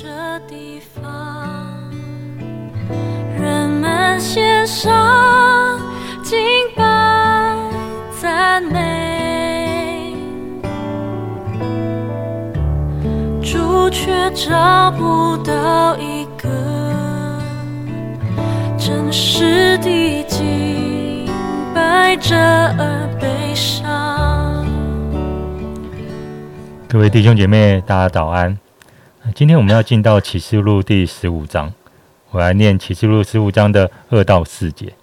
这地方，人们献上敬拜赞美，主却找不到一个真实的敬拜者而悲伤。各位弟兄姐妹，大家早安。今天我们要进到启示录第十五章，我来念启示录十五章的二到四节。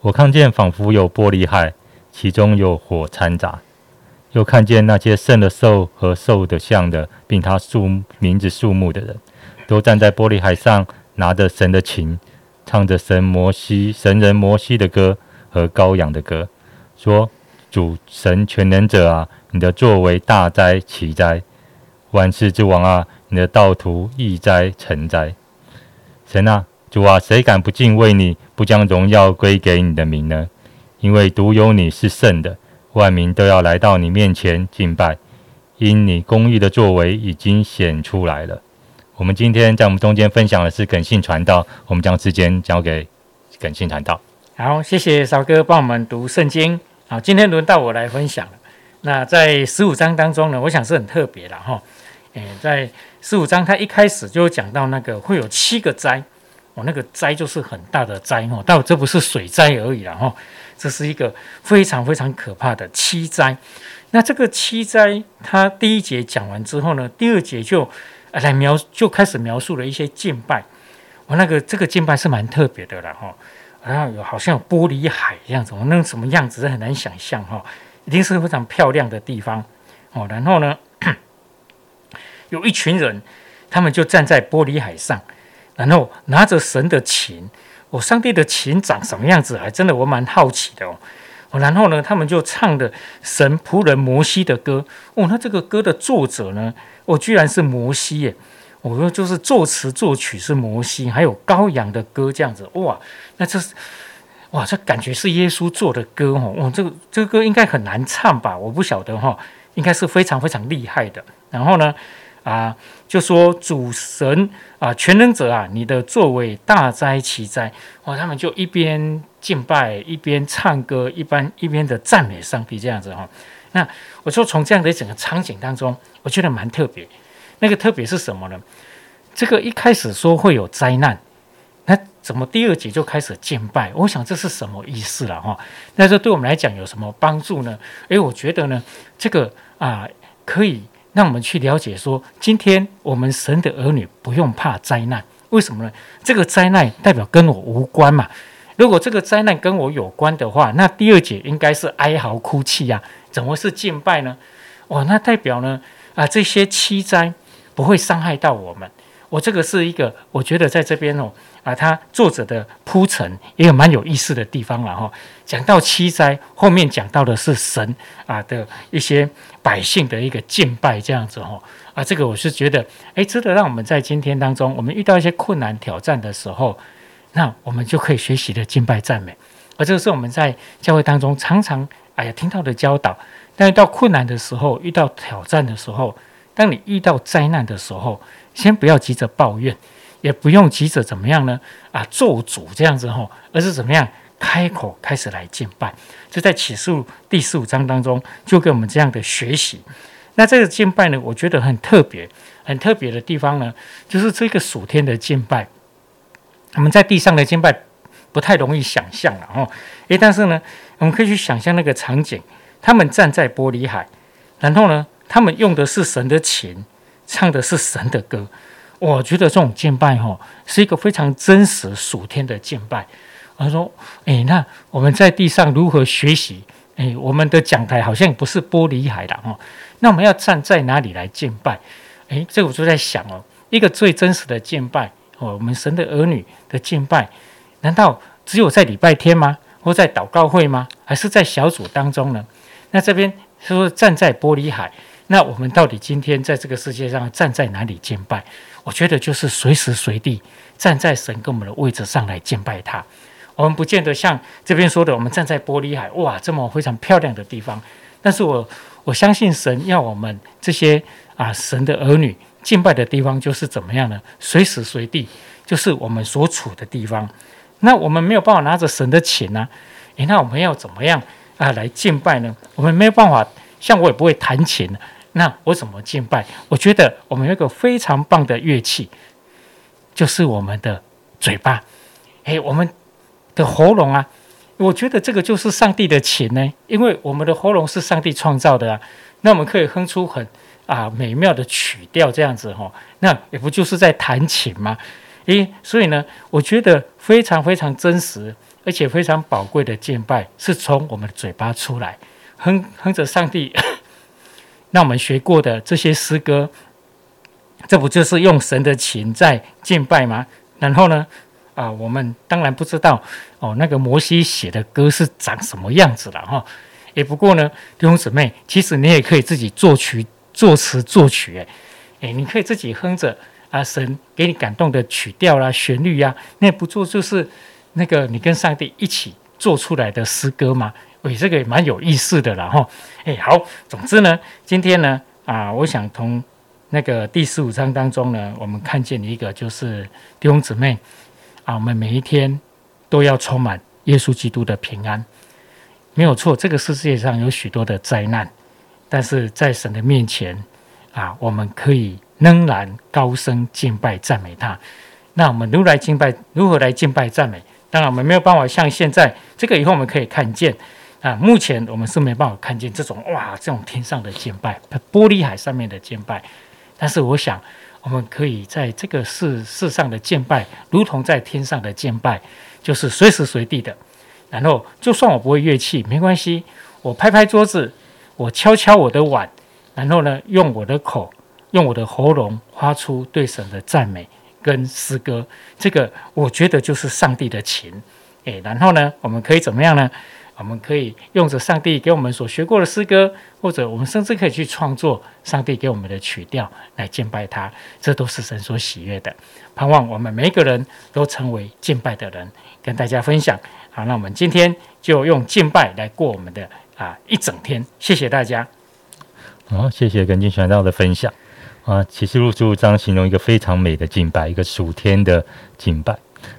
我看见仿佛有玻璃海，其中有火掺杂；又看见那些胜了兽和兽的像的，并他数名字数目的人，都站在玻璃海上，拿着神的琴，唱着神摩西神人摩西的歌和羔羊的歌，说：“主神全能者啊，你的作为大哉奇哉！万世之王啊！”你的道途易哉成哉，神啊，主啊，谁敢不敬畏你，不将荣耀归给你的名呢？因为独有你是圣的，万民都要来到你面前敬拜，因你公义的作为已经显出来了。我们今天在我们中间分享的是耿信传道，我们将时间交给耿信传道。好，谢谢少哥帮我们读圣经。好，今天轮到我来分享了。那在十五章当中呢，我想是很特别的哈。诶，在十五章，他一开始就讲到那个会有七个灾，哦，那个灾就是很大的灾哦，但这不是水灾而已啦，哈，这是一个非常非常可怕的七灾。那这个七灾，他第一节讲完之后呢，第二节就来描，就开始描述了一些敬拜。我那个这个敬拜是蛮特别的啦，哈，好像有好像有玻璃海一样，怎么那什么样子很难想象哈，一定是非常漂亮的地方哦。然后呢？有一群人，他们就站在玻璃海上，然后拿着神的琴。哦，上帝的琴长什么样子？还真的我蛮好奇的哦。然后呢，他们就唱的神仆人摩西的歌。哦，那这个歌的作者呢？哦，居然是摩西耶！我说就是作词作曲是摩西，还有羔羊的歌这样子。哇，那这是哇，这感觉是耶稣做的歌哦。哇，这个这个歌应该很难唱吧？我不晓得哈，应该是非常非常厉害的。然后呢？啊，就说主神啊，全能者啊，你的作为大灾奇灾！哦，他们就一边敬拜，一边唱歌，一般一边的赞美上帝这样子哈。那我说从这样的整个场景当中，我觉得蛮特别。那个特别是什么呢？这个一开始说会有灾难，那怎么第二节就开始敬拜？我想这是什么意思了哈？那这对我们来讲有什么帮助呢？诶，我觉得呢，这个啊可以。让我们去了解说，今天我们神的儿女不用怕灾难，为什么呢？这个灾难代表跟我无关嘛。如果这个灾难跟我有关的话，那第二节应该是哀嚎哭泣呀，怎么是敬拜呢？哦，那代表呢啊，这些七灾不会伤害到我们。我这个是一个，我觉得在这边哦。啊，他作者的铺陈也有蛮有意思的地方了哈。讲到七灾，后面讲到的是神啊的一些百姓的一个敬拜，这样子哈。啊，这个我是觉得，哎，值得让我们在今天当中，我们遇到一些困难挑战的时候，那我们就可以学习的敬拜赞美。而这个是我们在教会当中常常哎呀听到的教导。但是到困难的时候，遇到挑战的时候，当你遇到灾难的时候，先不要急着抱怨。也不用急着怎么样呢？啊，做主这样子吼，而是怎么样开口开始来敬拜。就在启示第十五章当中，就给我们这样的学习。那这个敬拜呢，我觉得很特别，很特别的地方呢，就是这个属天的敬拜。我们在地上的敬拜不太容易想象了哦。诶，但是呢，我们可以去想象那个场景：他们站在玻璃海，然后呢，他们用的是神的琴，唱的是神的歌。我觉得这种敬拜哈是一个非常真实属天的敬拜。他说：“哎，那我们在地上如何学习？哎，我们的讲台好像不是玻璃海的哦。那我们要站在哪里来敬拜？哎，这我就在想哦，一个最真实的敬拜哦，我们神的儿女的敬拜，难道只有在礼拜天吗？或在祷告会吗？还是在小组当中呢？那这边说站在玻璃海，那我们到底今天在这个世界上站在哪里敬拜？”我觉得就是随时随地站在神跟我们的位置上来敬拜他。我们不见得像这边说的，我们站在玻璃海，哇，这么非常漂亮的地方。但是我我相信神要我们这些啊神的儿女敬拜的地方就是怎么样呢？随时随地就是我们所处的地方。那我们没有办法拿着神的琴呢？诶，那我们要怎么样啊来敬拜呢？我们没有办法，像我也不会弹琴，那我怎么敬拜？我觉得我们有一个非常棒的乐器，就是我们的嘴巴。诶，我们的喉咙啊，我觉得这个就是上帝的琴呢，因为我们的喉咙是上帝创造的啊。那我们可以哼出很啊美妙的曲调，这样子哈，那也不就是在弹琴吗？诶，所以呢，我觉得非常非常真实，而且非常宝贵的敬拜，是从我们的嘴巴出来，哼哼着上帝，那我们学过的这些诗歌，这不就是用神的琴在敬拜吗？然后呢，啊，我们当然不知道哦，那个摩西写的歌是长什么样子了哈。也不过呢，弟兄姊妹，其实你也可以自己作曲、作词、作曲，哎，哎，你可以自己哼着啊，神给你感动的曲调啦、旋律呀，那不做就是那个你跟上帝一起做出来的诗歌吗？哎，这个也蛮有意思的啦，哈，哎，好，总之呢，今天呢，啊，我想从那个第十五章当中呢，我们看见一个就是弟兄姊妹啊，我们每一天都要充满耶稣基督的平安。没有错，这个世界上有许多的灾难，但是在神的面前啊，我们可以仍然高声敬拜赞美他。那我们如来敬拜，如何来敬拜赞美？当然，我们没有办法像现在这个以后我们可以看见啊。目前我们是没办法看见这种哇，这种天上的敬拜，玻璃海上面的敬拜。但是我想，我们可以在这个世世上的敬拜，如同在天上的敬拜，就是随时随地的。然后，就算我不会乐器，没关系，我拍拍桌子，我敲敲我的碗，然后呢，用我的口，用我的喉咙发出对神的赞美跟诗歌。这个我觉得就是上帝的琴。诶，然后呢，我们可以怎么样呢？我们可以用着上帝给我们所学过的诗歌，或者我们甚至可以去创作上帝给我们的曲调来敬拜他。这都是神所喜悦的。盼望我们每一个人都成为敬拜的人，跟大家分享。好，那我们今天就用敬拜来过我们的啊一整天。谢谢大家。好，谢谢跟金传道的分享啊。启示录十五章形容一个非常美的敬拜，一个属天的敬拜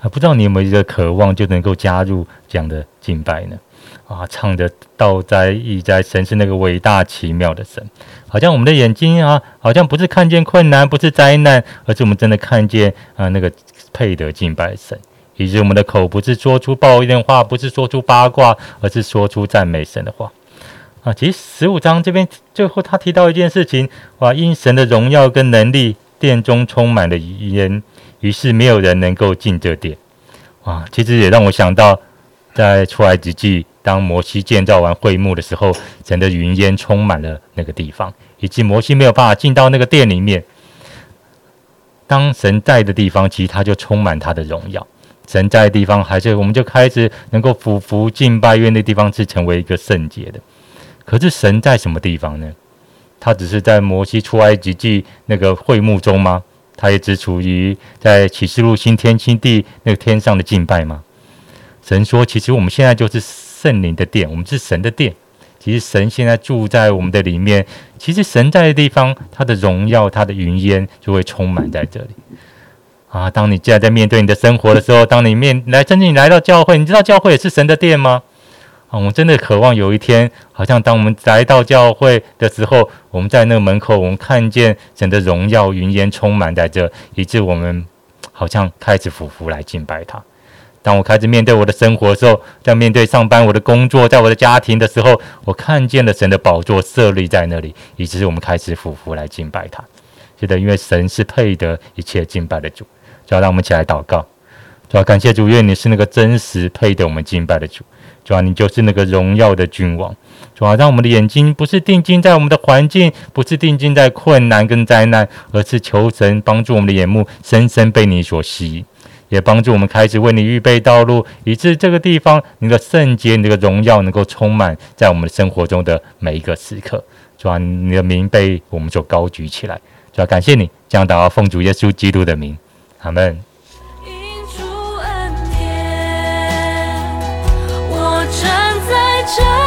啊。不知道你有没有一个渴望，就能够加入这样的敬拜呢？啊，唱着道哉义哉，神是那个伟大奇妙的神。好像我们的眼睛啊，好像不是看见困难，不是灾难，而是我们真的看见啊那个配得敬拜神。以及我们的口不是说出抱怨话，不是说出八卦，而是说出赞美神的话啊！其实十五章这边最后他提到一件事情，哇，因神的荣耀跟能力，殿中充满了语言，于是没有人能够进这殿。哇，其实也让我想到，在出埃及记，当摩西建造完会幕的时候，神的云烟充满了那个地方，以及摩西没有办法进到那个殿里面。当神在的地方，其实他就充满他的荣耀。神在的地方，还是我们就开始能够俯伏敬拜，因为那地方是成为一个圣洁的。可是神在什么地方呢？他只是在摩西出埃及记那个会幕中吗？他也只处于在启示录新天新地那个天上的敬拜吗？神说，其实我们现在就是圣灵的殿，我们是神的殿。其实神现在住在我们的里面。其实神在的地方，他的荣耀、他的云烟就会充满在这里。啊，当你既然在面对你的生活的时候，当你面来，真正你来到教会，你知道教会也是神的殿吗？啊，我真的渴望有一天，好像当我们来到教会的时候，我们在那个门口，我们看见神的荣耀云烟充满在这，以致我们好像开始俯伏来敬拜他。当我开始面对我的生活的时候，在面对上班、我的工作，在我的家庭的时候，我看见了神的宝座设立在那里，以致我们开始俯伏来敬拜他。觉得因为神是配得一切敬拜的主。主要让我们一起来祷告，主要感谢主，愿你是那个真实配得我们敬拜的主，主要你就是那个荣耀的君王，主要让我们的眼睛不是定睛在我们的环境，不是定睛在困难跟灾难，而是求神帮助我们的眼目深深被你所吸引，也帮助我们开始为你预备道路，以致这个地方你的圣洁、你的荣耀能够充满在我们生活中的每一个时刻，主要你的名被我们所高举起来，主要感谢你，将祷告奉主耶稣基督的名。阿门。站在这。